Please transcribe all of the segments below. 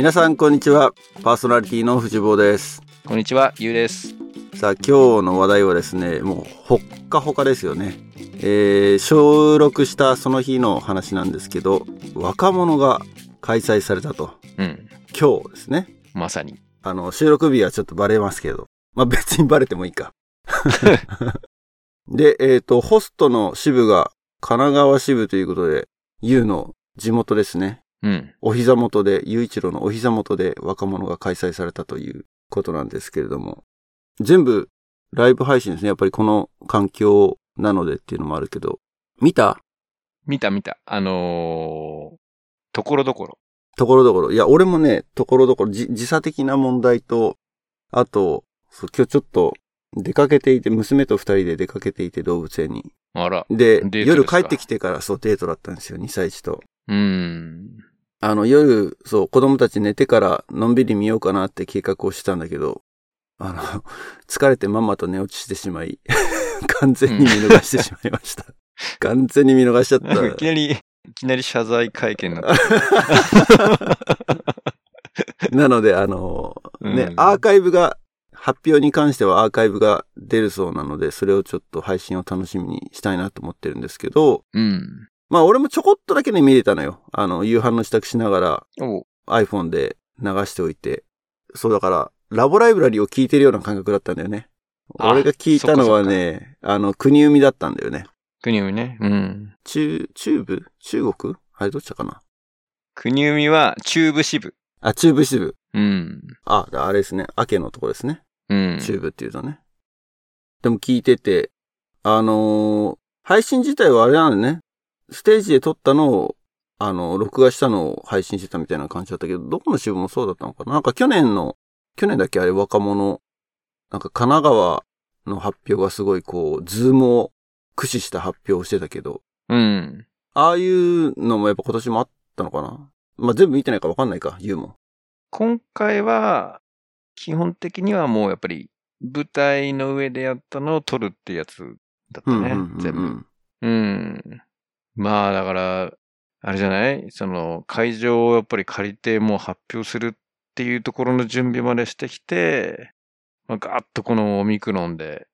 皆さんこんにちは。パーソナリティの藤坊です。こんにちは、ゆうです。さあ今日の話題はですねもうほっかほかですよね。えー、収録したその日の話なんですけど若者が開催されたと。うん。今日ですね。まさに。あの収録日はちょっとバレますけど。まあ別にバレてもいいか。でえっ、とホストの支部が神奈川支部ということで YOU の地元ですねうん。お膝元で、雄一郎のお膝元で若者が開催されたということなんですけれども、全部ライブ配信ですね。やっぱりこの環境なのでっていうのもあるけど、見た？見た見た。あのー、ところどころ。ところどころ。いや、俺もね、ところどころ、じ時差的な問題と、あと、今日ちょっと出かけていて、娘と二人で出かけていて動物園に。あら。で、夜か？帰ってきてからそうデートだったんですよ、2歳児と。うーん。あの、夜、そう、子供たち寝てからのんびり見ようかなって計画をしてたんだけど、あの、疲れてまんまと寝落ちしてしまい、完全に見逃してしまいました。完全に見逃しちゃっなんかいた。きなり、いきなり謝罪会見になった。なので、あの、ね、うんアーカイブが、発表に関してはアーカイブが出るそうなので、それをちょっと配信を楽しみにしたいなと思ってるんですけど、うん。まあ俺もちょこっとだけね見れたのよ。あの、夕飯の支度しながらお iPhone で流しておいて。そうだから、ラボライブラリを聞いてるような感覚だったんだよね。あ俺が聞いたのはね、あの、国海だったんだよね。国海ね。うん。中、中部？中国？あれどっちだかな？国海は中部支部。あ、中部支部。うん。あ、あれですね。明けのとこですね。うん。中部っていうとね。でも聞いてて、あのー配信自体はあれなのね。ステージで撮ったのを、あの、録画したのを配信してたみたいな感じだったけど、どこの支部もそうだったのかな？なんか去年の、去年だっけ？あれ若者、なんか神奈川の発表がすごいこう、ズームを駆使した発表をしてたけど、うん。ああいうのもやっぱ今年もあったのかな？まあ、全部見てないかわかんないか、言うもん。今回は、基本的にはもうやっぱり、舞台の上でやったのを撮るってやつだったね。全部。うん。まあ、だから、あれじゃない？その、会場をやっぱり借りてもう発表するっていうところの準備までしてきて、まあ、ガーッとこのオミクロンで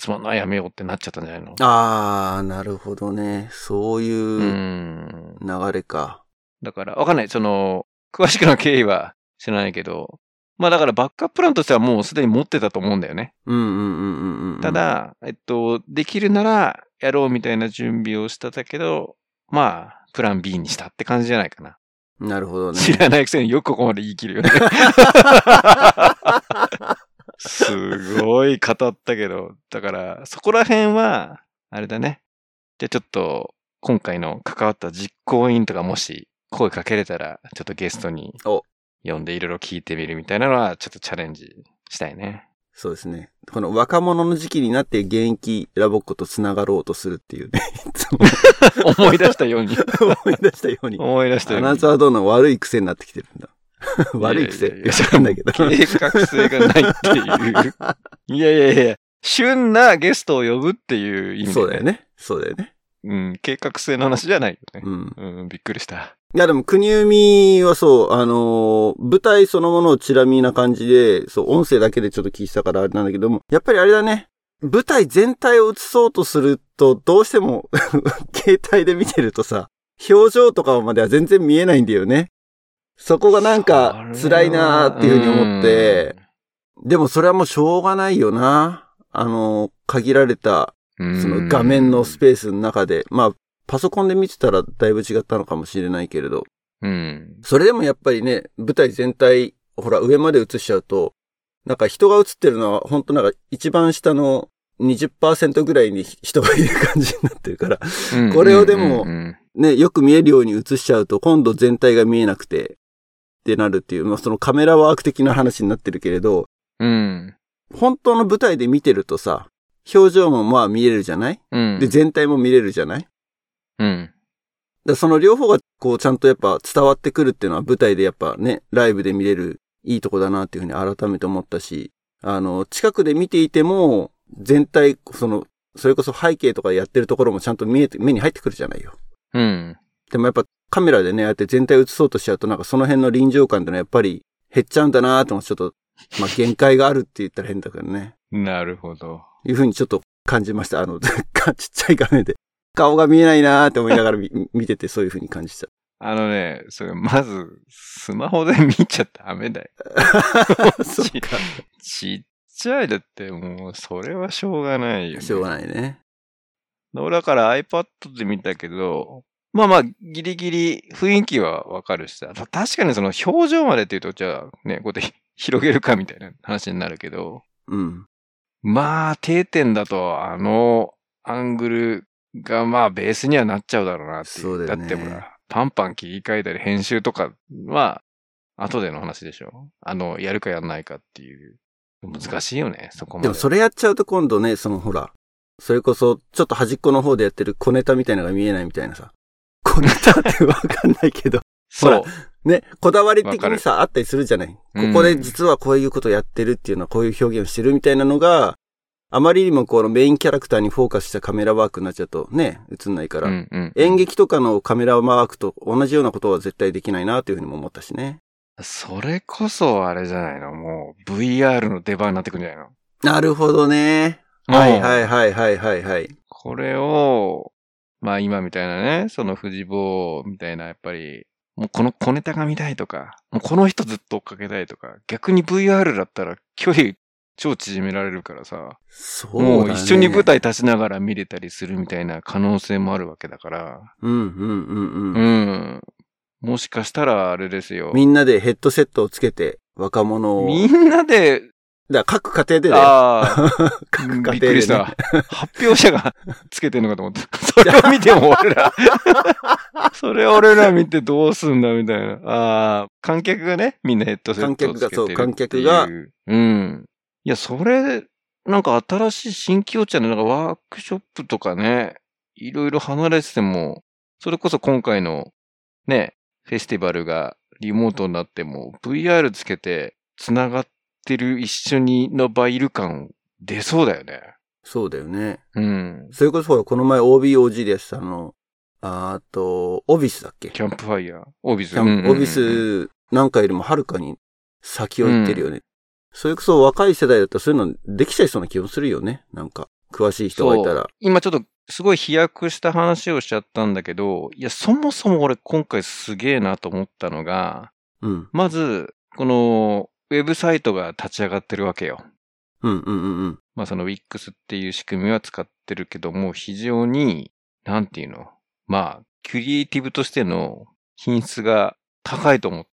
集まんのはやめようってなっちゃったんじゃないの？ああ、なるほどね。そういううん。流れか。だから、わかんない。その、詳しくの経緯は知らないけど、まあだからバックアッププランとしてはもうすでに持ってたと思うんだよね。うんうんうんうんうん。た、だ、えっと、できるならやろうみたいな準備をしてたけど、まあ、プラン B にしたって感じじゃないかな。なるほどね。知らないくせによくここまで言い切るよね。すごい語ったけど、だから、そこら辺は、あれだね。じゃあちょっと、今回の関わった実行委員とかもし声かけれたら、ちょっとゲストにお呼んでいろいろ聞いてみるみたいなのは、ちょっとチャレンジしたいね。そうですね。この若者の時期になって現役ラボっ子と繋がろうとするっていうね。いつも思い出したように。思い出したように。思い出したように。アナザードの悪い癖になってきてるんだ？悪い癖いやいやいやわかんないけど。計画性がないっていう。いやいやいや、旬なゲストを呼ぶっていう意味で、そうだよ。ね。そうだよね。うん、計画性の話じゃないよねう。ん。うん、びっくりした。いやでも国海はそう、あのー舞台そのものをチラ見な感じで、そう、音声だけでちょっと聞いてたからあれなんだけども、やっぱりあれだね。舞台全体を映そうとすると、どうしても、携帯で見てるとさ、表情とかまでは全然見えないんだよね。そこがなんか辛いなーっていうふうに思って、でもそれはもうしょうがないよな。あの、限られた、うん、その画面のスペースの中で、まあ、パソコンで見てたらだいぶ違ったのかもしれないけれど、うん。それでもやっぱりね、舞台全体、ほら、上まで映しちゃうと、なんか人が映ってるのは、本当なんか一番下の20%ぐらいに人がいる感じになってるから、うんこれをでもね、よく見えるように映しちゃうと、今度全体が見えなくて、ってなるっていう、まあそのカメラワーク的な話になってるけれど、うん。本当の舞台で見てるとさ、表情もまあ見えるじゃない？うん。で、全体も見れるじゃない？うん。だその両方がこうちゃんとやっぱ伝わってくるっていうのは舞台でやっぱね、ライブで見れるいいとこだなっていうふうに改めて思ったし、あの、近くで見ていても、全体、その、それこそ背景とかやってるところもちゃんと見えて、目に入ってくるじゃないよ。うん。でもやっぱカメラでね、ああやって全体映そうとしちゃうと、なんかその辺の臨場感ってのはやっぱり減っちゃうんだなと思って、ちょっと、まあ限界があるって言ったら変だけどね。なるほど。いうふうにちょっと感じました。あの、ちっちゃい画面で。顔が見えないなーって思いながら 見てて、そういうふうに感じちゃう。あのね、それ、まず、スマホで見ちゃダメだよ。そっか。ちっちゃいだってもう、それはしょうがないよね。しょうがないね。だから iPad で見たけど、まあまあ、ギリギリ雰囲気はわかるしさ。確かにその表情までっていうと、じゃあね、こうやって広げるかみたいな話になるけど。うん。まあ、定点だと、あの、アングルがまあ、ベースにはなっちゃうだろうなっていう。そうだよね。だってほら、パンパン切り替えたり編集とかは、後での話でしょあの、やるかやんないかっていう。難しいよね、そこまで。でもそれやっちゃうと今度ね、そのほら、それこそ、ちょっと端っこの方でやってる小ネタみたいなのが見えないみたいなさ。小ネタってわかんないけど。そう。ね、こだわり的にさ、あったりするじゃない。ここで実はこういうことやってるっていうのはこういう表現をしてるみたいなのが、あまりにもこのメインキャラクターにフォーカスしたカメラワークになっちゃうとね、映んないから、うんうん、演劇とかのカメラワークと同じようなことは絶対できないなというふうにも思ったしね。それこそあれじゃないの？もう VR の出番になってくるんじゃないの？なるほどね。はいはいはいはいはいはい。これを、まあ今みたいなね、その富士坊みたいなやっぱり、もうこの小ネタが見たいとか、もうこの人ずっと追っかけたいとか、逆に VR だったら距離超縮められるからさ。そう、ね、もう一緒に舞台立ちながら見れたりするみたいな可能性もあるわけだから。うんうんうんうん。うん。もしかしたらあれですよ。みんなでヘッドセットをつけて若者を。みんなで、だ各家庭でだよ。ああ。各家庭で、ね、びっくりした。発表者がつけてんのかと思った。それを見ても俺ら。それ俺ら見てどうすんだみたいな。ああ。観客がね、みんなヘッドセットをつけてる観客が、そう、観客が。うん。いや、それ、なんか新しい新境地のなんかワークショップとかね、いろいろ離れてても、それこそ今回のね、フェスティバルがリモートになっても VR つけて繋がってる一緒にのバイル感出そうだよね。そうだよね。うん。それこそほら、この前 OBOG でしたの、あと、オビスだっけ？キャンプファイヤー。オビス。オビスなんかよりもはるかに先を行ってるよね。それこそ若い世代だったらそういうのできちゃいそうな気もするよね。なんか、詳しい人がいたら。今ちょっとすごい飛躍した話をしちゃったんだけど、いや、そもそも俺今回すげえなと思ったのが、うん。まず、この、ウェブサイトが立ち上がってるわけよ。うんうんうんうん。まあその Wix っていう仕組みは使ってるけども、非常に、なんていうの？まあ、クリエイティブとしての品質が高いと思う。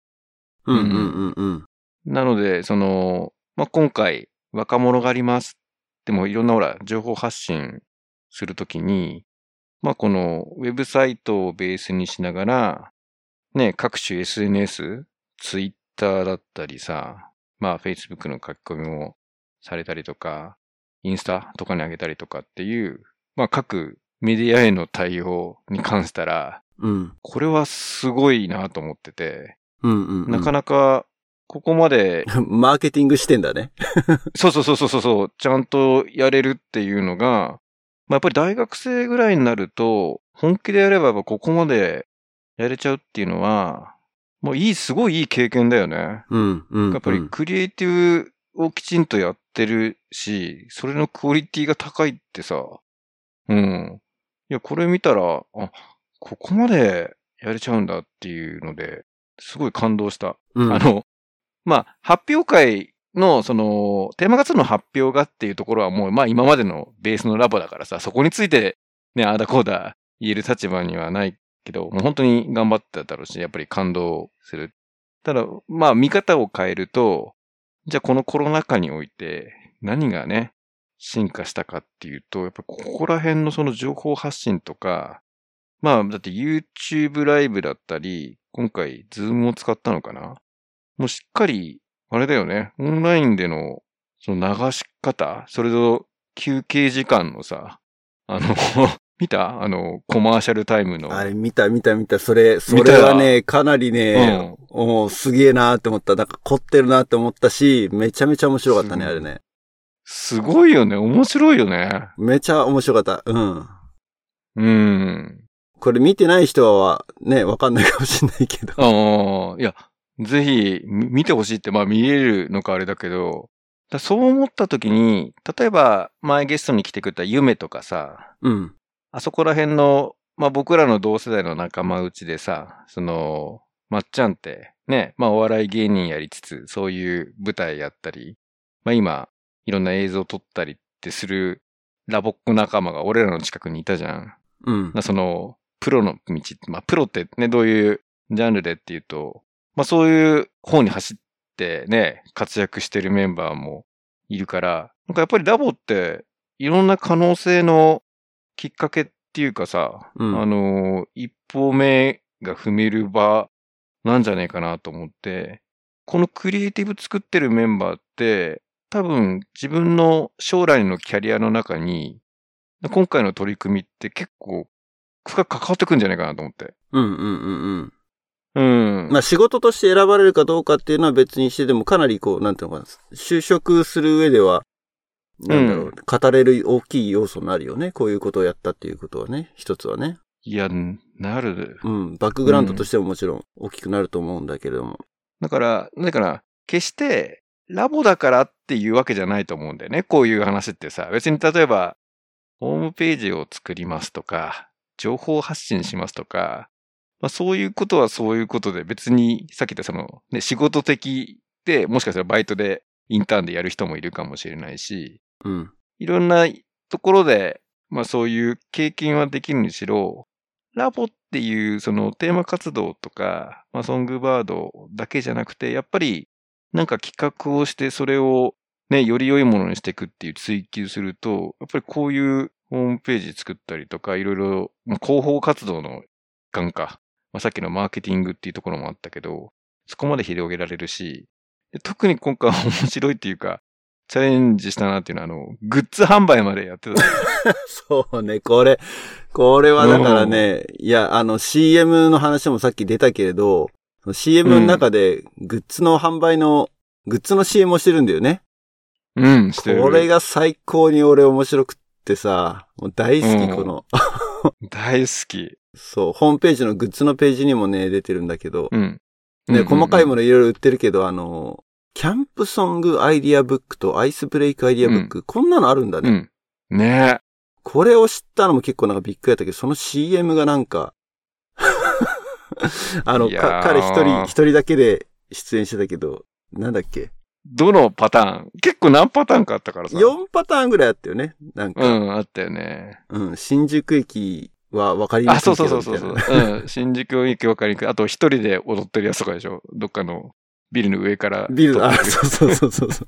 うんうんうんうん。なので、その、まあ、今回、若者があります。でもいろんなほら、情報発信するときに、まあ、このウェブサイトをベースにしながら、ね、各種 SNS、ツイッターだったりさ、まあ、Facebook の書き込みもされたりとか、インスタとかに上げたりとかっていう、まあ、各メディアへの対応に関したら、うん、これはすごいなと思ってて、うんうん、うん、なかなかここまで。マーケティングしてんだね。そうそうそうそうそう、ちゃんとやれるっていうのが、まあ、やっぱり大学生ぐらいになると、本気でやればここまでやれちゃうっていうのは、もういい、すごいいい経験だよね。うん、うん。やっぱりクリエイティブをきちんとやってるし、それのクオリティが高いってさ、うん。いや、これ見たら、あ、ここまでやれちゃうんだっていうので、すごい感動した。うん、あの、まあ、発表会の、その、テーマ活動の発表がっていうところはもう、まあ今までのベースのラボだからさ、そこについて、ね、ああだこうだ言える立場にはないけど、もう本当に頑張ってただろうし、やっぱり感動する。ただ、まあ見方を変えると、じゃあこのコロナ禍において何がね、進化したかっていうと、やっぱここら辺のその情報発信とか、まあだって YouTube ライブだったり、今回 Zoom を使ったのかなもうしっかり、あれだよね、オンラインでの、その流し方、それと休憩時間のさ、あの 見た？あの、コマーシャルタイムの。あれ、見た見た見た。それ、それはね、かなりね、うん、すげえなーって思った。なんか凝ってるなって思ったし、めちゃめちゃ面白かったね、あれね。すごいよね。面白いよね。めちゃ面白かった。うん。うん。これ見てない人はね、わかんないかもしれないけど。ああ、いや、ぜひ、見てほしいって、まあ見えるのかあれだけど、だそう思った時に、例えば前ゲストに来てくれた夢とかさ、うん。あそこら辺の、まあ僕らの同世代の仲間内でさ、その、まっちゃんって、ね、まあお笑い芸人やりつつ、そういう舞台やったり、まあ今、いろんな映像を撮ったりってするラボック仲間が俺らの近くにいたじゃん。うん。その、プロの道、まあプロってね、どういうジャンルでっていうと、まあそういう方に走ってね、活躍してるメンバーもいるから、なんかやっぱりラボっていろんな可能性のきっかけっていうかさ、うん、あの、一歩目が踏める場なんじゃねえかなと思って、このクリエイティブ作ってるメンバーって、多分自分の将来のキャリアの中に、今回の取り組みって結構深く関わってくんじゃないかなと思って。うんうんうんうん。うん。まあ仕事として選ばれるかどうかっていうのは別にしてでもかなりこう、なんていうのかな、就職する上では、なんだろう、うん、語れる大きい要素になるよね。こういうことをやったっていうことはね、一つはね。いや、なる。うん。バックグラウンドとしてももちろん大きくなると思うんだけれども。だから、だから、決してラボだからっていうわけじゃないと思うんだよね。こういう話ってさ。別に例えば、ホームページを作りますとか、情報発信しますとか、まあそういうことはそういうことで別にさっき言ったその、ね、仕事的でもしかしたらバイトでインターンでやる人もいるかもしれないし、うん。いろんなところで、まあそういう経験はできるにしろ、ラボっていうそのテーマ活動とか、まあソングバードだけじゃなくて、やっぱりなんか企画をしてそれをね、より良いものにしていくっていう追求すると、やっぱりこういうホームページ作ったりとか、いろいろ、広報活動の眼か。まあ、さっきのマーケティングっていうところもあったけど、そこまで広げられるし、特に今回面白いっていうか、チャレンジしたなっていうのは、あの、グッズ販売までやってた。そうね、これ、これはだからね、いや、あの CM の話もさっき出たけれど、CM の中でグッズの販売の、グッズの CM をしてるんだよね。うん、してる。これが最高に俺面白くってさ、もう大好き、この。大好き。そう、ホームページのグッズのページにもね、出てるんだけど。うん。ね、細かいものいろいろ売ってるけど、あの、キャンプソングアイディアブックとアイスブレイクアイディアブック、うん、こんなのあるんだね。うん。ねこれを知ったのも結構なんかびっくりだったけど、その CM がなんか あの、彼一人、一人だけで出演してたけど、なんだっけ？どのパターン？結構何パターンかあったからさ。4パターンぐらいあったよね。なんか。うん、あったよね。うん、新宿駅は分かりにくいあ、そうそうそうそうそう。うん、新宿駅分かりにくい。あと一人で踊ってるやつとかでしょ？どっかのビルの上から。ビル、あ、そうそうそうそう。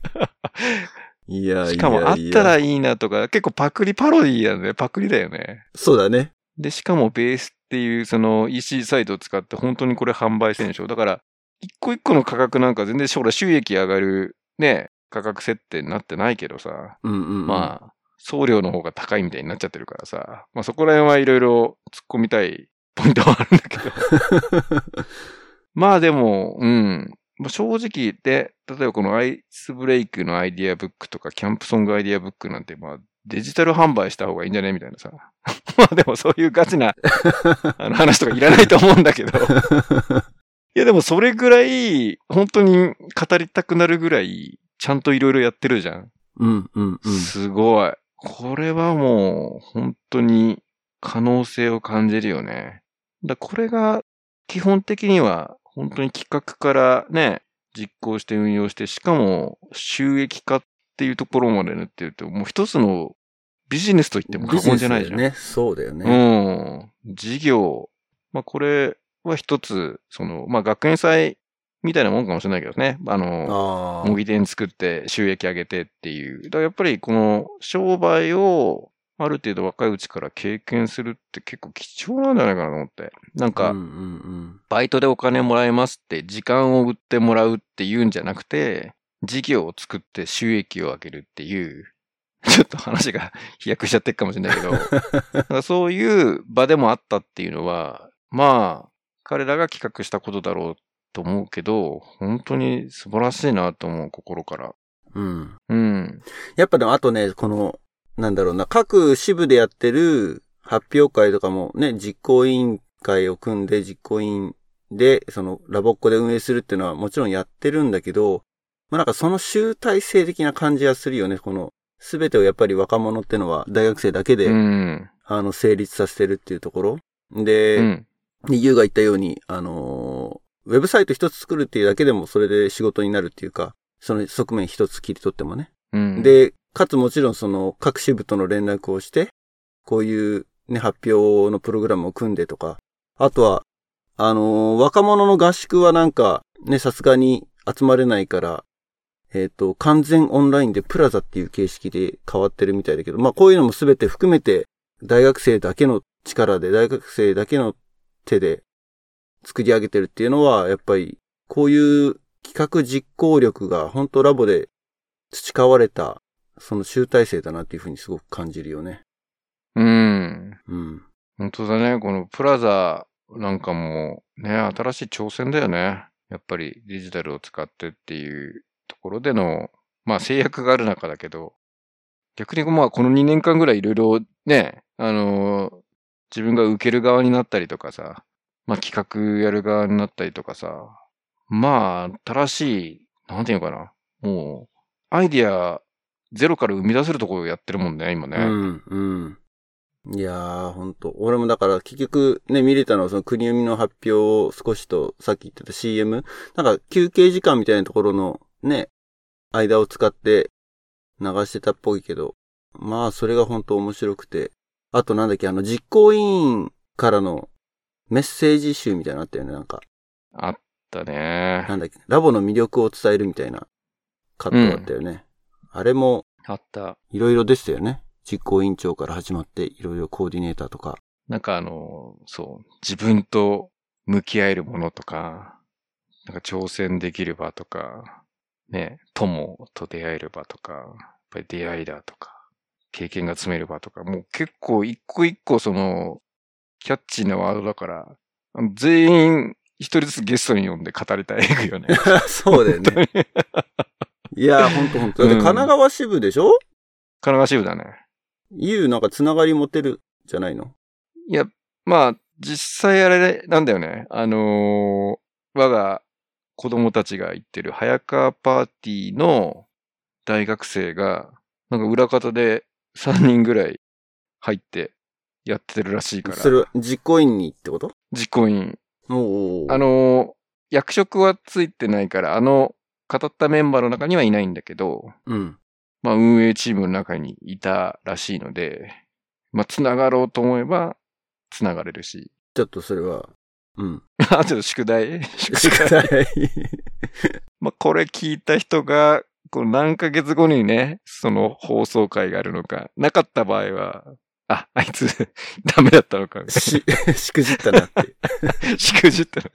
いやいやしかもあったらいいなとか、結構パクリパロディだね。パクリだよね。そうだね。で、しかもベースっていうその EC サイトを使って本当にこれ販売してるんでしょ？だから、一個一個の価格なんか全然将来収益上がるね、価格設定になってないけどさ。うんうん、うん、まあ、送料の方が高いみたいになっちゃってるからさ。まあそこら辺はいろいろ突っ込みたいポイントはあるんだけど。まあでも、うん。正直で、例えばこのアイスブレイクのアイディアブックとか、キャンプソングアイディアブックなんて、まあ、デジタル販売した方がいいんじゃねみたいなさ。まあでもそういうガチな あの話とかいらないと思うんだけど。いやでもそれぐらい、本当に語りたくなるぐらい、ちゃんといろいろやってるじゃん。うんうんうん。すごい。これはもう、本当に可能性を感じるよね。だこれが、基本的には、本当に企画からね、実行して運用して、しかも収益化っていうところまでねっていうと、もう一つのビジネスと言っても過言じゃないじゃん。ね。そうだよね。うん。事業。まあ、これは一つ、その、まあ、学園祭みたいなもんかもしれないけどね。あの、模擬店作って収益上げてっていう。だからやっぱりこの商売をある程度若いうちから経験するって結構貴重なんじゃないかなと思って。なんか、バイトでお金もらえますって時間を売ってもらうっていうんじゃなくて、事業を作って収益を上げるっていう、ちょっと話が飛躍しちゃってるかもしれないけど、そういう場でもあったっていうのは、まあ、彼らが企画したことだろうと思うけど、本当に素晴らしいなと思う、心から。うん。うん。やっぱでもあとね、この、なんだろうな、各支部でやってる発表会とかもね、実行委員会を組んで実行委員で、そのラボっ子で運営するっていうのはもちろんやってるんだけど、まあなんかその集大成的な感じがするよね。この、すべてをやっぱり若者ってのは大学生だけで、うん、あの、成立させてるっていうところ。で、うん、ユーが言ったように、あのー、ウェブサイト一つ作るっていうだけでもそれで仕事になるっていうか、その側面一つ切り取ってもね。うん、で、かつもちろんその各支部との連絡をして、こういうね、発表のプログラムを組んでとか、あとは、あのー、若者の合宿はなんか、ね、さすがに集まれないから、えっ、ー、と、完全オンラインでプラザっていう形式で変わってるみたいだけど、まあこういうのもすべて含めて、大学生だけの力で、大学生だけの手で作り上げてるっていうのは、やっぱり、こういう企画実行力が本当ラボで培われた、その集大成だなっていうふうにすごく感じるよね。うん。うん。本当だね。このプラザなんかもね、新しい挑戦だよね。やっぱりデジタルを使ってっていうところでの、まあ制約がある中だけど、逆にまあこの2年間ぐらいいろいろね、あの、自分が受ける側になったりとかさ、まあ企画やる側になったりとかさ、まあ新しい、なんていうのかな、もう、アイディアゼロから生み出せるところをやってるもんね、今ね。うん、うん。いやー、ほんと。俺もだから結局ね、見れたのはその国読みの発表を少しと、さっき言ってた CM? なんか休憩時間みたいなところのね、間を使って流してたっぽいけど、まあそれが本当面白くて。あとなんだっけ、あの実行委員からのメッセージ集みたいなのあったよね、なんか。あったね。なんだっけ、ラボの魅力を伝えるみたいなカットだったよね。うん、あれも、あった。いろいろでしたよね。実行委員長から始まって、いろいろコーディネーターとか。なんかあの、そう、自分と向き合えるものとか、なんか挑戦できる場とか、ね、友と出会える場とか、やっぱり出会いだとか、経験が詰める場とか、もう結構一個一個その、キャッチーなワードだから、全員一人ずつゲストに呼んで語りたいよね。そうだよね。いや、ほんとほんと。神奈川支部でしょ？神奈川支部だね。ゆうなんかつながり持てるじゃないの？いや、まあ、実際あれなんだよね。あのー、我が子供たちが行ってる早川パーティーの大学生が、なんか裏方で3人ぐらい入ってやってるらしいから。それは実行委員にってこと？実行委員。おあのー、役職はついてないから、あの、語ったメンバーの中にはいないんだけど、うん。まあ運営チームの中にいたらしいので、まあ繋がろうと思えば繋がれるし。ちょっとそれは、うん。あ、ちょっと宿題宿題。まあこれ聞いた人が、この何ヶ月後にね、その放送会があるのか、なかった場合は、あ、あいつ ダメだったのか。し、しくじったなって。しくじったな。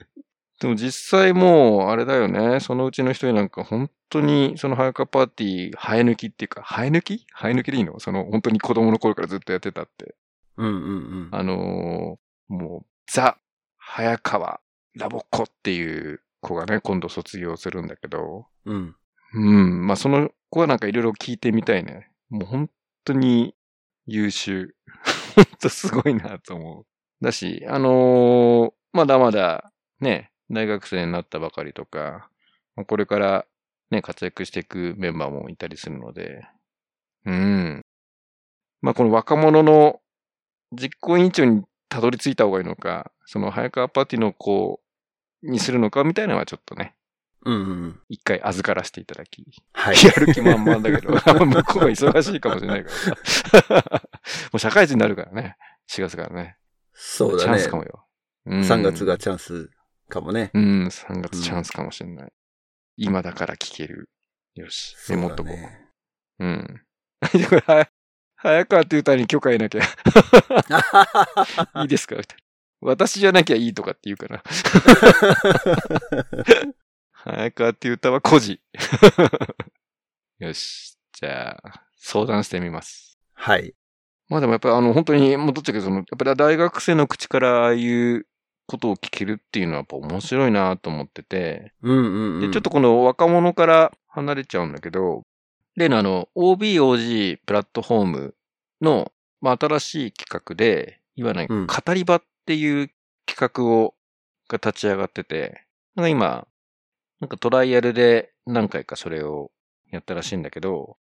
でも実際もう、あれだよね。そのうちの一人なんか本当に、その早川パーティー、生え抜きっていうか、生え抜き？生え抜きでいいの？その本当に子供の頃からずっとやってたって。うんうんうん。あのー、もう、ザ、早川、ラボっ子っていう子がね、今度卒業するんだけど。うん。うん。まあその子はなんかいろいろ聞いてみたいね。もう本当に優秀。本当すごいなと思う。だし、あのー、まだまだね、大学生になったばかりとか、これからね、活躍していくメンバーもいたりするので、うん。まあ、この若者の実行委員長にたどり着いた方がいいのか、その早川パーティーの子にするのかみたいなのはちょっとね、うんうん。一回預からせていただき。はい。やる気満々だけど、向こうが忙しいかもしれないからさ。もう社会人になるからね。4月からね。そうだね。チャンスかもよ。うん、3月がチャンスかもね。うん、3月チャンスかもしれない。うん、今だから聞ける。よし、メモっとこう。うん。早川って歌に許可得なきゃ。いいですか？私じゃなきゃいいとかって言うから。早川って歌は孤児。よし。じゃあ、相談してみます。はい。まあでもやっぱりあの本当に、もうどっちかその、やっぱり大学生の口からああいうことを聞けるっていうのはやっぱ面白いなと思ってて、うんうんうん、で、ちょっとこの若者から離れちゃうんだけど、例のあの、OBOG プラットフォームの、まあ、新しい企画で、いわゆる語り場っていう企画を、が立ち上がってて、なんか今、なんかトライアルで何回かそれをやったらしいんだけど、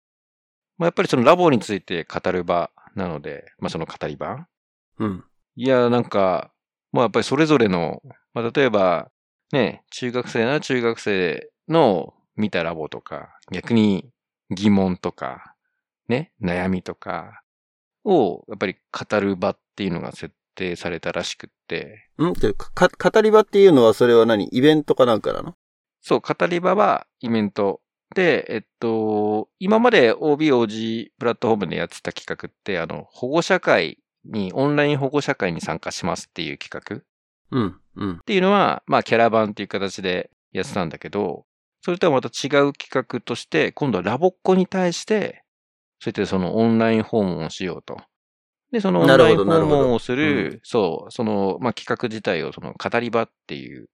まあ、やっぱりそのラボについて語る場なので、まあその語り場うん。いや、なんか、まあやっぱりそれぞれの、まあ例えば、ね、中学生な中学生の見たラボとか、逆に疑問とか、ね、悩みとかを、やっぱり語る場っていうのが設定されたらしくって。ん？ってか、語り場っていうのはそれは何？イベントかなんかなの？そう、語り場はイベント。で、えっと、今まで OBOG プラットフォームでやってた企画って、あの、保護者会に、オンライン保護者会に参加しますっていう企画。うん、うん。っていうのは、まあ、キャラバンっていう形でやってたんだけど、それとはまた違う企画として、今度はラボっ子に対して、そうやってそのオンライン訪問をしようと。で、そのオンライン訪問をする、うん、そう、その、まあ、企画自体をその語り場っていう、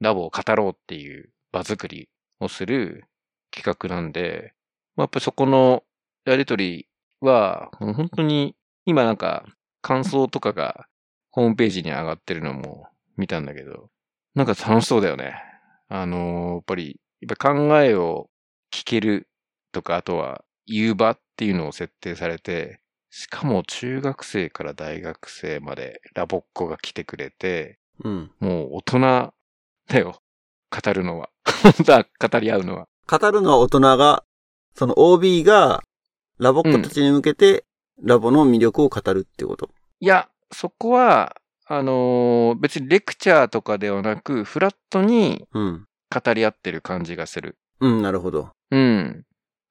ラボを語ろうっていう場作りをする企画なんで、まあ、やっぱりそこのやりとりは、もう本当に今なんか感想とかがホームページに上がってるのも見たんだけど、なんか楽しそうだよね。あのー、やっぱり、やっぱ考えを聞けるとか、あとは言う場っていうのを設定されて、しかも中学生から大学生までラボっ子が来てくれて、うん、もう大人だよ。語るのは。語り合うのは。語るのは大人が、その OB がラボっ子たちに向けて、ラボの魅力を語るってこと、いや、そこは、あのー、別にレクチャーとかではなく、フラットに語り合ってる感じがする。うん、うん、なるほど。うん。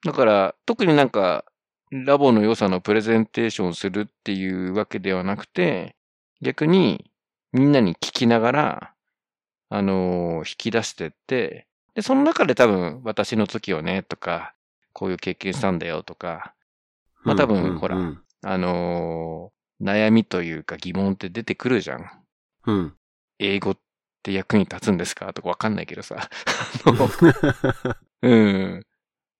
だから、特になんか、ラボの良さのプレゼンテーションをするっていうわけではなくて、逆にみんなに聞きながら、あのー、引き出してって、で、その中で多分、私の時はね、とか、こういう経験したんだよとか、まあ多分、ほら、あのー、悩みというか疑問って出てくるじゃん。うん。英語って役に立つんですかとかわかんないけどさ。うん。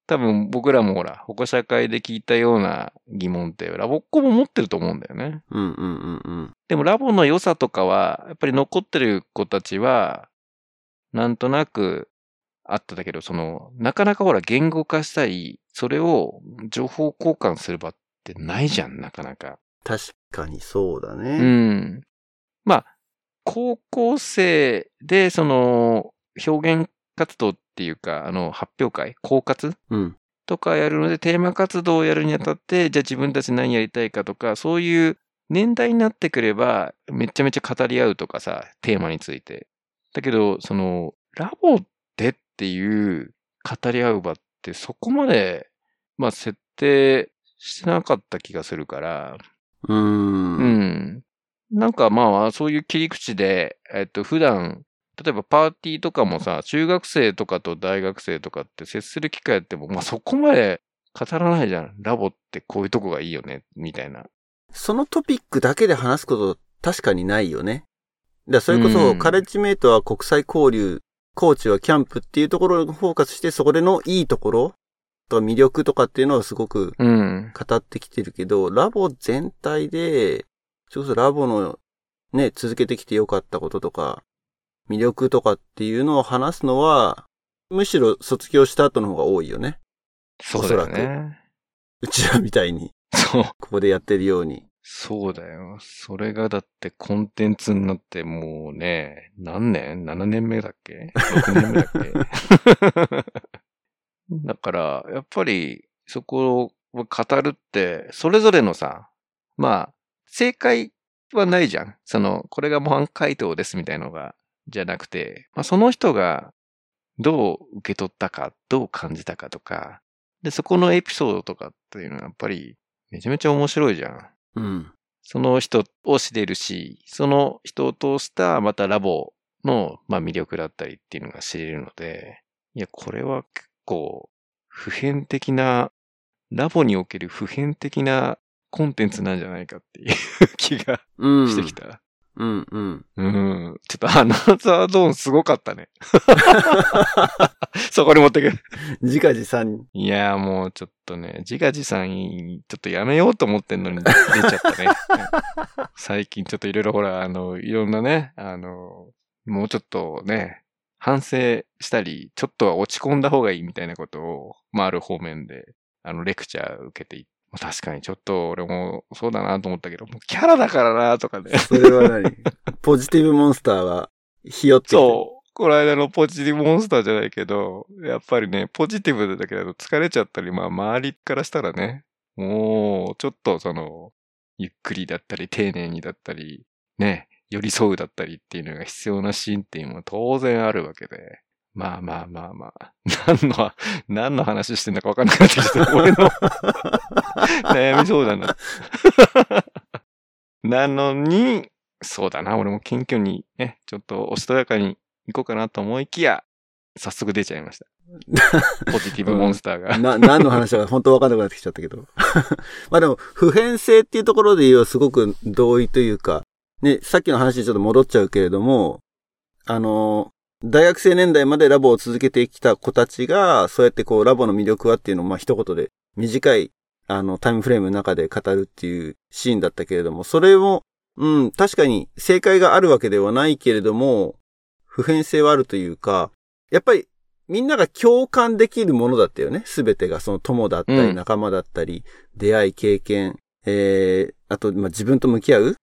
多分僕らもほら、保護者会で聞いたような疑問ってラボっ子も持ってると思うんだよね。うんうんうんうん。でもラボの良さとかは、やっぱり残ってる子たちは、なんとなくあっただけど、その、なかなかほら言語化したい、それを情報交換する場ってないじゃん、なかなか。確かにそうだね。うん。まあ、高校生で、その、表現活動っていうか、あの、発表会、考察うん。とかやるので、テーマ活動をやるにあたって、じゃあ自分たち何やりたいかとか、そういう年代になってくれば、めちゃめちゃ語り合うとかさ、テーマについて。だけど、その、ラボでっていう語り合う場ってそこまで、まあ、設定してなかった気がするから。うーん。うん。なんかまあ、そういう切り口で、えっと、普段、例えばパーティーとかもさ、中学生とかと大学生とかって接する機会あっても、まあそこまで語らないじゃん。ラボってこういうとこがいいよね、みたいな。そのトピックだけで話すこと確かにないよね。だそれこそ、カレッジメイトは国際交流、コーチはキャンプっていうところをフォーカスして、そこでのいいところと魅力とかっていうのはすごく語ってきてるけど、ラボ全体で、それこそラボのね、続けてきてよかったこととか、魅力とかっていうのを話すのは、むしろ卒業した後の方が多いよね。そうだよね。うちらみたいに。そう。ここでやってるように。そうだよ。それがだってコンテンツになってもうね、何年 ?7 年目だっけ ?6 年目だっけ？だから、やっぱりそこを語るって、それぞれのさ、まあ、正解はないじゃん。その、これが模範回答ですみたいのがじゃなくて、まあ、その人がどう受け取ったか、どう感じたかとか、で、そこのエピソードとかっていうのはやっぱりめちゃめちゃ面白いじゃん。うん。その人を知れるし、その人を通したまたラボの、まあ、魅力だったりっていうのが知れるので、いや、これは結構普遍的な、ラボにおける普遍的なコンテンツなんじゃないかっていう気がしてきた。うんうん。うん。ちょっとアナザードーンすごかったね。そこに持ってくる。自画自賛に。いやーもうちょっとね、自画自賛、ちょっとやめようと思ってんのに出ちゃったね。最近ちょっといろいろほら、あの、いろんなね、あの、もうちょっとね、反省したり、ちょっとは落ち込んだ方がいいみたいなことを、まあある方面で、あの、レクチャー受けてい確かにちょっと俺もそうだなと思ったけど、もうキャラだからなとかね。それは何ポジティブモンスターは、ひよってそう。この間のポジティブモンスターじゃないけど、やっぱりね、ポジティブだけど疲れちゃったり、まあ周りからしたらね、もうちょっとその、ゆっくりだったり、丁寧にだったり、ね、寄り添うだったりっていうのが必要なシーンっていうのは当然あるわけで。まあまあまあまあ。何の、何の話してんだかわかんなくなってきた。俺の 悩み相談だ。なのに、そうだな、俺も謙虚にね、ちょっとおしとやかに行こうかなと思いきや、早速出ちゃいました。ポジティブモンスターが。な、何の話だか本当わかんなくなってきちゃったけど。まあでも、普遍性っていうところで言えばすごく同意というか、ね、さっきの話にちょっと戻っちゃうけれども、あの、大学生年代までラボを続けてきた子たちが、そうやってこう、ラボの魅力はっていうのを、まあ一言で、短い、あの、タイムフレームの中で語るっていうシーンだったけれども、それも、うん、確かに正解があるわけではないけれども、普遍性はあるというか、やっぱりみんなが共感できるものだったよね。すべてが、その友だったり、うん仲間だったり、出会い、経験、えー、あと、まあ、自分と向き合う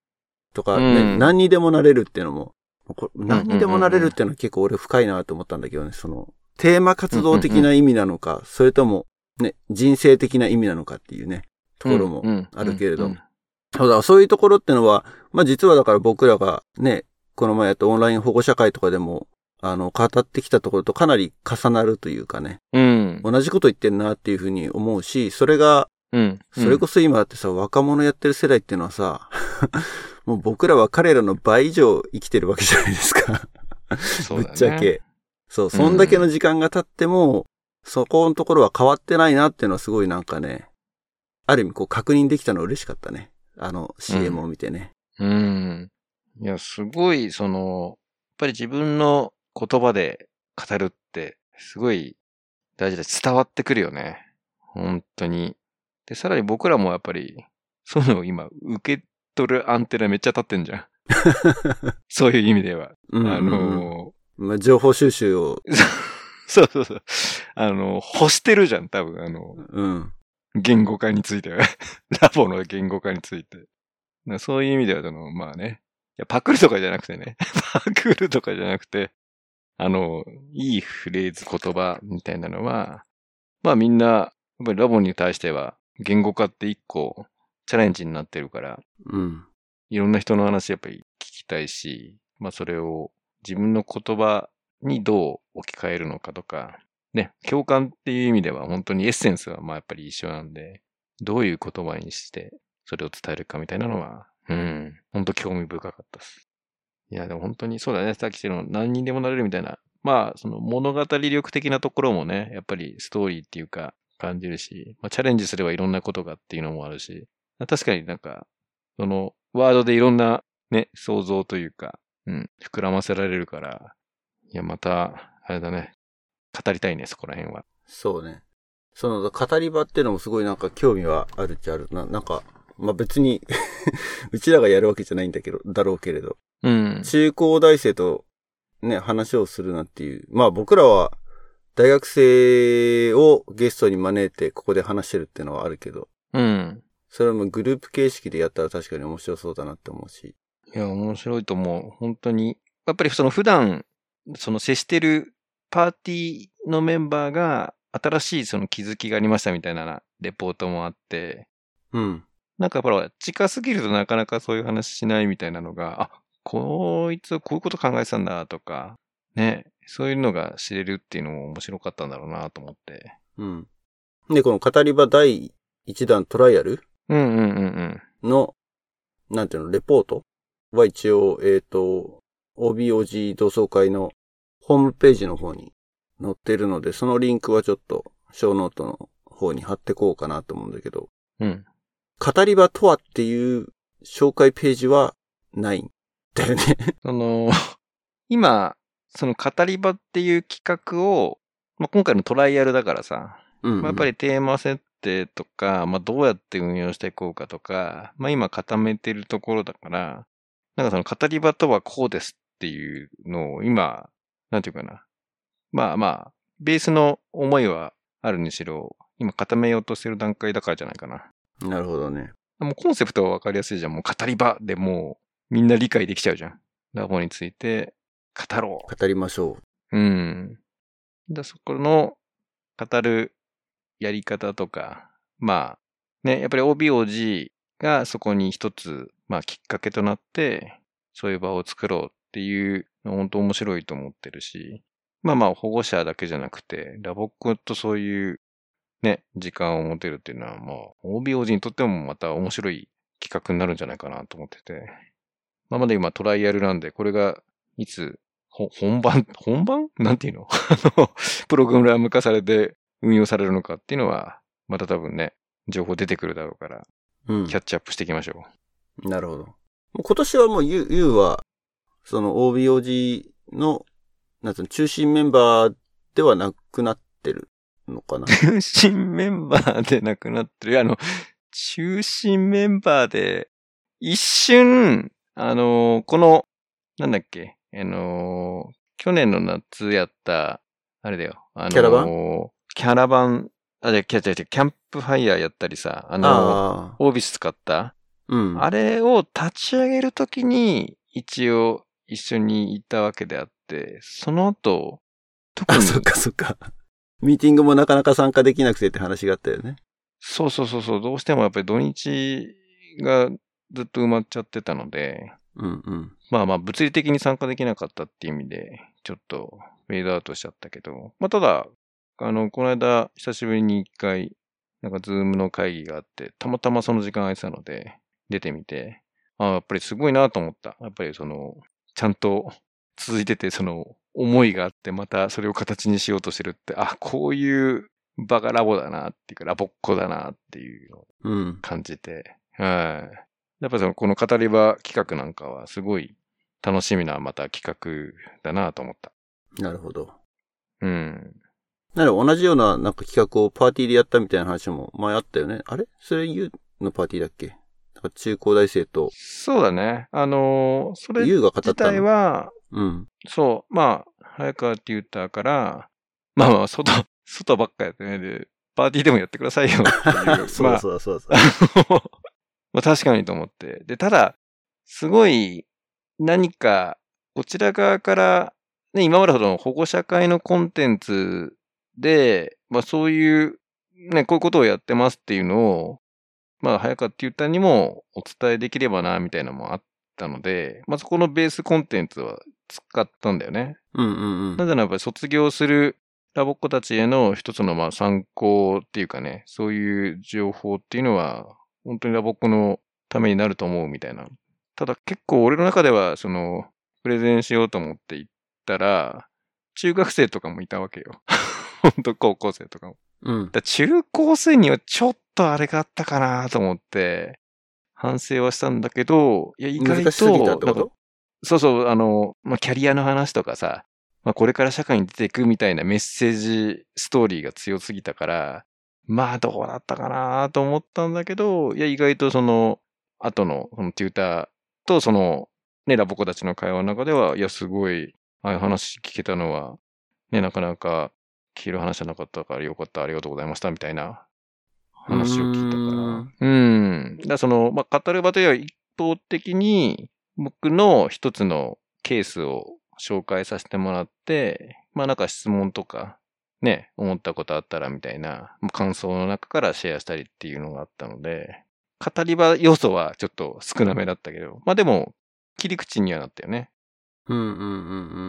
とか、ねうん何にでもなれるっていうのも、これん何にでもなれるっていうのは結構俺深いなと思ったんだけどね、その、テーマ活動的な意味なのか、それとも、ね、人生的な意味なのかっていうね、ところもあるけれども。そうだ、そういうところってのは、まあ実はだから僕らがね、この前やったオンライン保護者会とかでも、あの、語ってきたところとかなり重なるというかね、うん。同じこと言ってんなっていうふうに思うし、それが、うん。それこそ今だってさ、若者やってる世代っていうのはさ、もう僕らは彼らの倍以上生きてるわけじゃないですか。そぶっちゃけ。。そう、そんだけの時間が経っても、そこのところは変わってないなっていうのはすごいなんかね、ある意味こう確認できたの嬉しかったね。あの CM を見てね。うん。いや、すごい、その、やっぱり自分の言葉で語るって、すごい大事で伝わってくるよね。本当に。で、さらに僕らもやっぱり、そういうのを今、受けアンテナめっちゃ立ってんじゃん。そういう意味では。うんあの、まあ、情報収集を、そうそうそう。あの、欲してるじゃん、多分、あの、うん。言語化については。ラボの言語化について。なそういう意味では、その、まあね。いや、パクるとかじゃなくてね。パクるとかじゃなくて、あの、いいフレーズ言葉みたいなのは、まあみんな、やっぱりラボに対しては、言語化って一個、チャレンジになってるから、うん。いろんな人の話やっぱり聞きたいし、まあそれを自分の言葉にどう置き換えるのかとか、ね、共感っていう意味では本当にエッセンスはまあやっぱり一緒なんで、どういう言葉にしてそれを伝えるかみたいなのは、うん、本当興味深かったです。いや、でも本当にそうだね、さっき言の何にでもなれるみたいな、まあその物語力的なところもね、やっぱりストーリーっていうか感じるし、まあチャレンジすればいろんなことがっていうのもあるし、確かになんか、そのワードでいろんなね、想像というか、うん、膨らませられるから、いや、また、あれだね、語りたいね、そこら辺は。そうね。その、語り場っていうのもすごいなんか興味はあるっちゃある。な、なんか、まあ、別に、うちらがやるわけじゃないんだけど、だろうけれど。うん。中高大生とね、話をするなっていう。まあ僕らは大学生をゲストに招いてここで話してるっていうのはあるけど、うん。それもグループ形式でやったら確かに面白そうだなって思うし。いや、面白いと思う。本当に。やっぱりその普段、その接してるパーティーのメンバーが新しいその気づきがありましたみたいなレポートもあって、うん。なんかほら、近すぎるとなかなかそういう話しないみたいなのが、あ、こいつはこういうこと考えてたんだとか、ね、そういうのが知れるっていうのも面白かったんだろうなと思って。うん。で、この語り場第1弾トライアルうんうんうんうん。の、なんていうの、レポート？は一応、えっ、と、OBOG 同窓会のホームページの方に載ってるので、そのリンクはちょっと、ショーノートの方に貼ってこうかなと思うんだけど、うん。語り場とはっていう紹介ページはない。だよね。その、今、その語り場っていう企画を、まあ、今回のトライアルだからさ、うん、まあ、やっぱりテーマ設定とか、まあ、どうやって運用していこうかとか、まあ、今固めてるところだから、なんかその語り場とはこうですっていうのを今、なんていうかな。まあまあ、ベースの思いはあるにしろ、今固めようとしてる段階だからじゃないかな。なるほどね。もうコンセプトはわかりやすいじゃん。もう語り場でもうみんな理解できちゃうじゃん。ラボについて語ろ語りましょう。うん。で、そこの語るやり方とか、まあ、ね、やっぱり OBOG がそこに一つ、まあきっかけとなって、そういう場を作ろうっていうの本当面白いと思ってるし、まあまあ保護者だけじゃなくて、ラボっ子とそういうね、時間を持てるっていうのは、まあ、OBOG にとってもまた面白い企画になるんじゃないかなと思ってて。まあ、まだ今トライアルなんで、これがいつ、本番、本番？なんていうの？あの、プログラム化されて運用されるのかっていうのは、また多分ね、情報出てくるだろうから、う。うんキ。ャッチアップしていきましょなるほど。もう今年はもう U, U は、その OBOG の、なんつうの、中心メンバーではなくなってるのかな？う。中心メンバーでなくなってる。あの、中心メンバーで、一瞬、あのこの、なんだっけ、あの去年の夏やった、あれだよ。あのキャラバキャラバン、あ、じゃ、キャ、キャ、ンプファイヤーやったりさ、あのああ。オービス使った、うん。あれを立ち上げるときに、一応一緒にいたわけであって、その後、特あ、に、そっかそっか。ミーティングもなかなか参加できなくてって話があったよね。そうそうそうそう、どうしてもやっぱり土日がずっと埋まっちゃってたので、うんうん。まあまあ物理的に参加できなかったっていう意味で、ちょっとフェードアウトしちゃったけど、まあただ、あの、この間久しぶりに一回、なんかズームの会議があって、たまたまその時間空いてたので、出てみて、あやっぱりすごいなと思った。やっぱりその、ちゃんと続いてて、その、思いがあって、またそれを形にしようとしてるって、あ、こういう場がラボだなっていうか、ラボっ子だなっていうのをうん。感じて、はい。やっぱその、この語り場企画なんかはすごい楽しみなまた企画だなと思った。なるほど。うん。なら同じようななんか企画をパーティーでやったみたいな話も前あったよね。あれ？それ U のパーティーだっけ？中高大生とそうだね。あのーそれ U が語った自体の。は、うん。そう、まあ、早川テューターから、まあまあ、外、外ばっかやってねで、パーティーでもやってくださいよ っていう。そうそうだそうだ。まあ確かにと思って。で、ただ、すごい何か、こちら側から、ね、今までほどの保護者会のコンテンツで、まあそういう、ね、こういうことをやってますっていうのを、まあ早川って言ったにもお伝えできればな、みたいなのもあったので、まあそこのベースコンテンツは使ったんだよね。うんうんうん。なぜならやっぱり卒業するラボっ子たちへの一つのまあ参考っていうかね、そういう情報っていうのは、本当にラボっ子のためになると思うみたいな。ただ結構俺の中では、その、プレゼンしようと思って行ったら、中学生とかもいたわけよ。本当高校生とかも。うん。だ中高生にはちょっとあれがあったかなと思って、反省はしたんだけど、いや、意外と、そうそう、あの、まあ、キャリアの話とかさ、まあ、これから社会に出ていくみたいなメッセージ、ストーリーが強すぎたから、まあ、どうだったかなと思ったんだけど、いや、意外とその、後の、そのテューターとその、ね、ラボ子たちの会話の中では、いや、すごい、ああいう話聞けたのは、ね、なかなか聞ける話じゃなかったからよかった、ありがとうございました、みたいな話を聞いたから。うん。だその、まあ、語る場というよりは一方的に、僕の一つのケースを紹介させてもらって、まあなんか質問とか、ね、思ったことあったらみたいな、まあ感想の中からシェアしたりっていうのがあったので、語り場要素はちょっと少なめだったけど、まあでも、切り口にはなったよね。うんうんうんう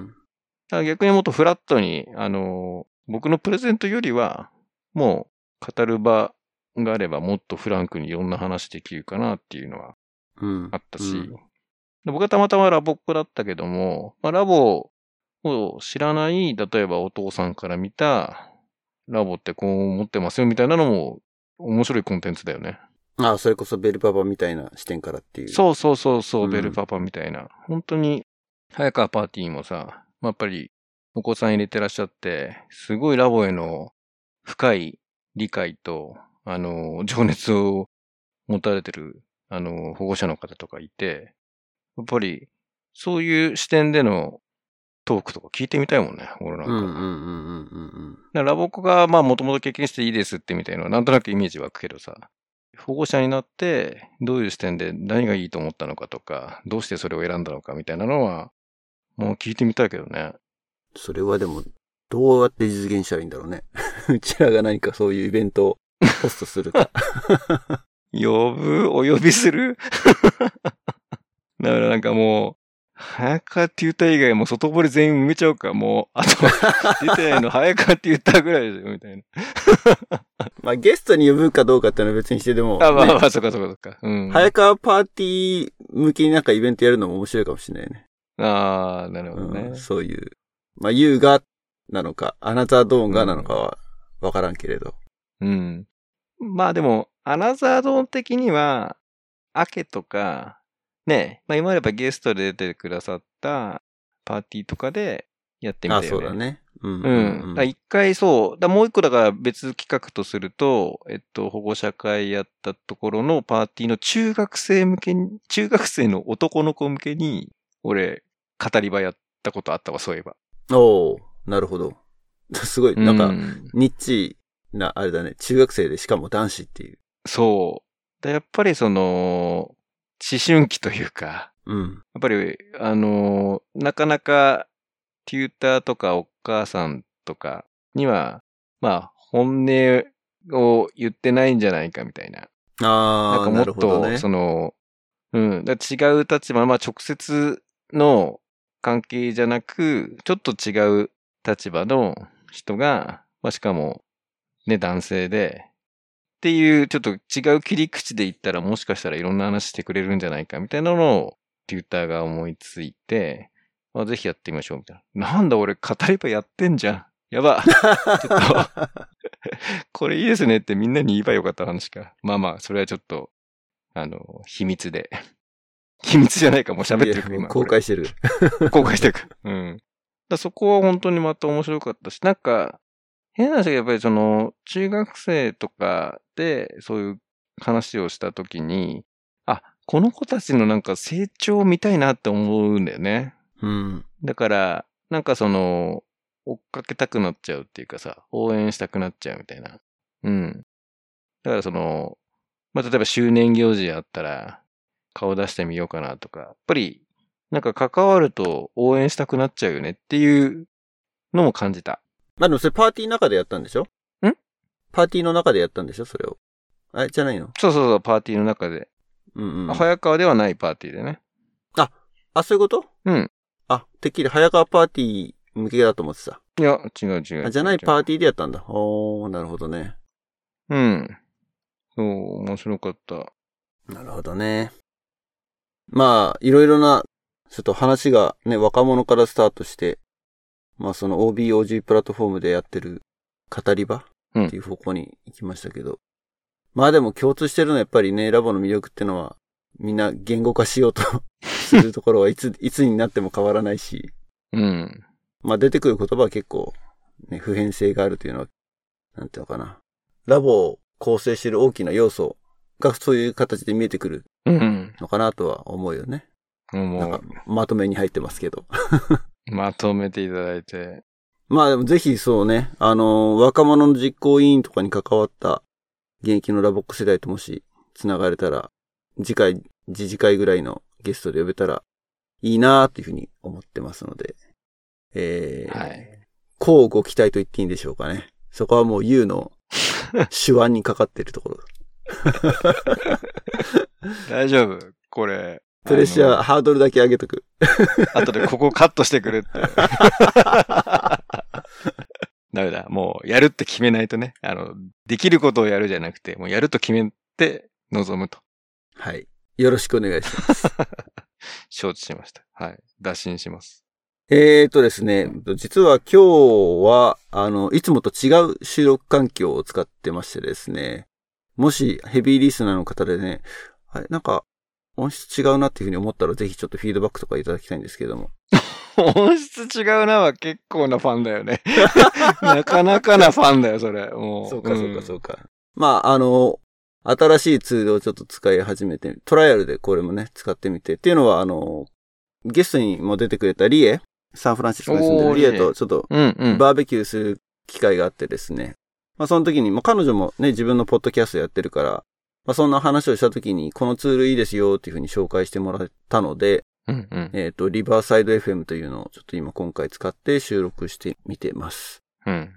ん。だから逆にもっとフラットに、あの、僕のプレゼントよりは、もう語る場があればもっとフランクにいろんな話できるかなっていうのはうん。あったし、うんで僕はたまたまラボっ子だったけども、まあ、ラボを知らない、例えばお父さんから見た、ラボってこう思ってますよみたいなのも面白いコンテンツだよね。ああ、それこそベルパパみたいな視点からっていう。そうそうそうそう、うんベルパパみたいな。本当に、早川パーティーもさ、まあやっぱり、お子さん入れてらっしゃって、すごいラボへの深い理解と、あの、情熱を持たれてる、あの、保護者の方とかいて、やっぱり、そういう視点でのトークとか聞いてみたいもんね、俺なんか。うんうんうんうんうんラボコが、まあ、もともと経験していいですってみたいななんとなくイメージ湧くけどさ、保護者になって、どういう視点で何がいいと思ったのかとか、どうしてそれを選んだのかみたいなのは、もう聞いてみたいけどね。それはでも、どうやって実現したらいいんだろうね。うちらが何かそういうイベントをホストするか。呼ぶ？お呼びする？だからなんかもう、早川って言った以外もう外堀全員埋めちゃうか、もう、あと、出てないの早川って言ったぐらいですよ、みたいな。まあゲストに呼ぶかどうかってのは別にしてでも、あ、まあねまあ、そっかそっかそっか。うん。早川パーティー向けになんかイベントやるのも面白いかもしれないね。ああ、なるほどね。うん、そういう。まあ、優がなのか、アナザードーンがなのかはわからんけれど。うん。まあでも、アナザードーン的には、アケとか、ね、まあ今までやっぱゲストで出てくださったパーティーとかでやってみたあ、よね。そうだ。ね。うん。うん。だから一回そう、だもう一個だから別企画とすると、えっと、保護者会やったところのパーティーの中学生向けに、中学生の男の子向けに、俺、語り場やったことあったわ、そういえば。おおなるほど。すごい、なんか、うんニッチな、あれだね。中学生でしかも男子っていう。そう。でやっぱりその、思春期というか、うん。やっぱり、あのーなかなか、テューターとかお母さんとかには、まあ、本音を言ってないんじゃないかみたいな。なんああ、かもっと、ね。その、うん、違う立場、まあ直接の関係じゃなく、ちょっと違う立場の人が、まあしかも、ね、男性で、っていう、ちょっと違う切り口で言ったら、もしかしたらいろんな話してくれるんじゃないか、みたいなのを、テューターが思いついて、まあ、ぜひやってみましょう、みたいな。なんだ俺、語り場やってんじゃん。やば。ちょっと、これいいですねってみんなに言えばよかった話か。まあまあ、それはちょっと、あの、秘密で。秘密じゃないか、もう喋ってる今。公開してる。公開してるか。うん。だそこは本当にまた面白かったし、なんか、変な話がやっぱりその、中学生とかで、そういう話をしたときに、あ、この子たちのなんか成長を見たいなって思うんだよね。うん。だから、なんかその、追っかけたくなっちゃうっていうかさ、応援したくなっちゃうみたいな。うん。だからその、まあ、例えば周年行事あったら、顔出してみようかなとか、やっぱり、なんか関わると応援したくなっちゃうよねっていうのも感じた。まあでもそれパーティーの中でやったんでしょ？ん？パーティーの中でやったんでしょ？それを。あ、じゃないの？そうそうそう、パーティーの中で。うんうん。早川ではないパーティーでね。あ、そういうこと？うん。あ、てっきり早川パーティー向けだと思ってた。いや、違う違う。あじゃないパーーティーでやったんだ。おー、なるほどね。うん。そう、面白かった。なるほどね。まあ、いろいろな、ちょっと話がね、若者からスタートして、まあその OBOG プラットフォームでやってる語り場うんっていう方向に行きましたけど。まあでも共通してるのはやっぱりね、ラボの魅力ってのは、みんな言語化しようと するところはいつ、いつになっても変わらないし、うん。まあ出てくる言葉は結構、ね、普遍性があるというのは、なんていうのかな。ラボを構成している大きな要素がそういう形で見えてくるうん。のかなとは思うよね。なんまとめに入ってますけど。う、まとめていただいて。まあでもぜひそうね、あのー若者の実行委員とかに関わった現役のラボック世代ともし繋がれたら、次回、次次回ぐらいのゲストで呼べたらいいなというふうに思ってますので、えー、はい。こうご期待と言っていいんでしょうかね。そこはもう U の手腕にかかっているところ。大丈夫？これ。プレッシャー、あハードルだけ上げとく。の 後でここカットしてくれって。ダメだ。もう、やるって決めないとね。あの、できることをやるじゃなくて、もうやると決めて臨むと。はい。よろしくお願いします。承知しました。はい。打診します。えーとですね、実は今日は、あの、いつもと違う収録環境を使ってましてですね、もしヘビーリスナーの方でね、あれ、なんか音質違うなっていうふうに思ったらぜひちょっとフィードバックとかいただきたいんですけども。音質違うなは結構なファンだよね。なかなかなファンだよ、それ。もう。そうか、そうか、そうか。まあ、あの、新しいツールをちょっと使い始めて、トライアルでこれもね、使ってみて。っていうのは、あの、ゲストにも出てくれたリエ、サンフランシスコに住んでるリエとちょっとバーベキューする機会があってですね。まあその時に、まあ彼女もね、自分のポッドキャストやってるから、まあそんな話をした時に、このツールいいですよっていうふうに紹介してもらったので、うんうん、えっ、と、リバーサイド FM というのをちょっと今今回使って収録してみてます。うん。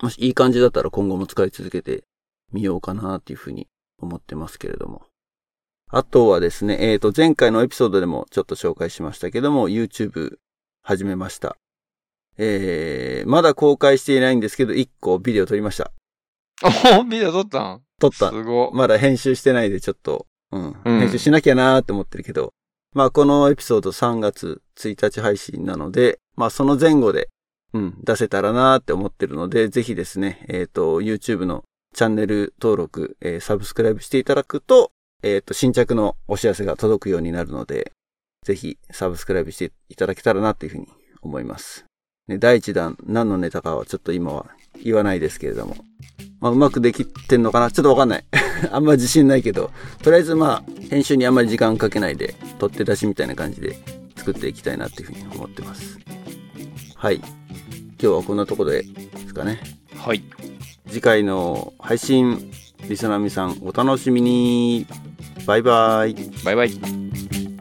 もしいい感じだったら今後も使い続けてみようかなっていうふうに思ってますけれども。あとはですね、えっ、ー、と、前回のエピソードでもちょっと紹介しましたけども、YouTube 始めました。えー、まだ公開していないんですけど、1個ビデオ撮りました。おビデオ撮ったん？撮った。すご。まだ編集してないでちょっと、うん。うん、編集しなきゃなーって思ってるけど、まあこのエピソード3月1日配信なので、まあその前後で、うん、出せたらなーって思ってるので、ぜひですね、えっ、ー、と、YouTube のチャンネル登録、えー、サブスクライブしていただくと、えっ、ー、と、新着のお知らせが届くようになるので、ぜひサブスクライブしていただけたらなというふうに思います。ね、第1弾何のネタかはちょっと今は言わないですけれども。まあ、うまくできてんのかな？ちょっとわかんない。あんま自信ないけど、とりあえずまあ、編集にあんまり時間かけないで、取って出しみたいな感じで作っていきたいなっていうふうに思ってます。はい。今日はこんなところでですかね。はい。次回の配信、リスナーみさんお楽しみに。バイバイ。バイバイ。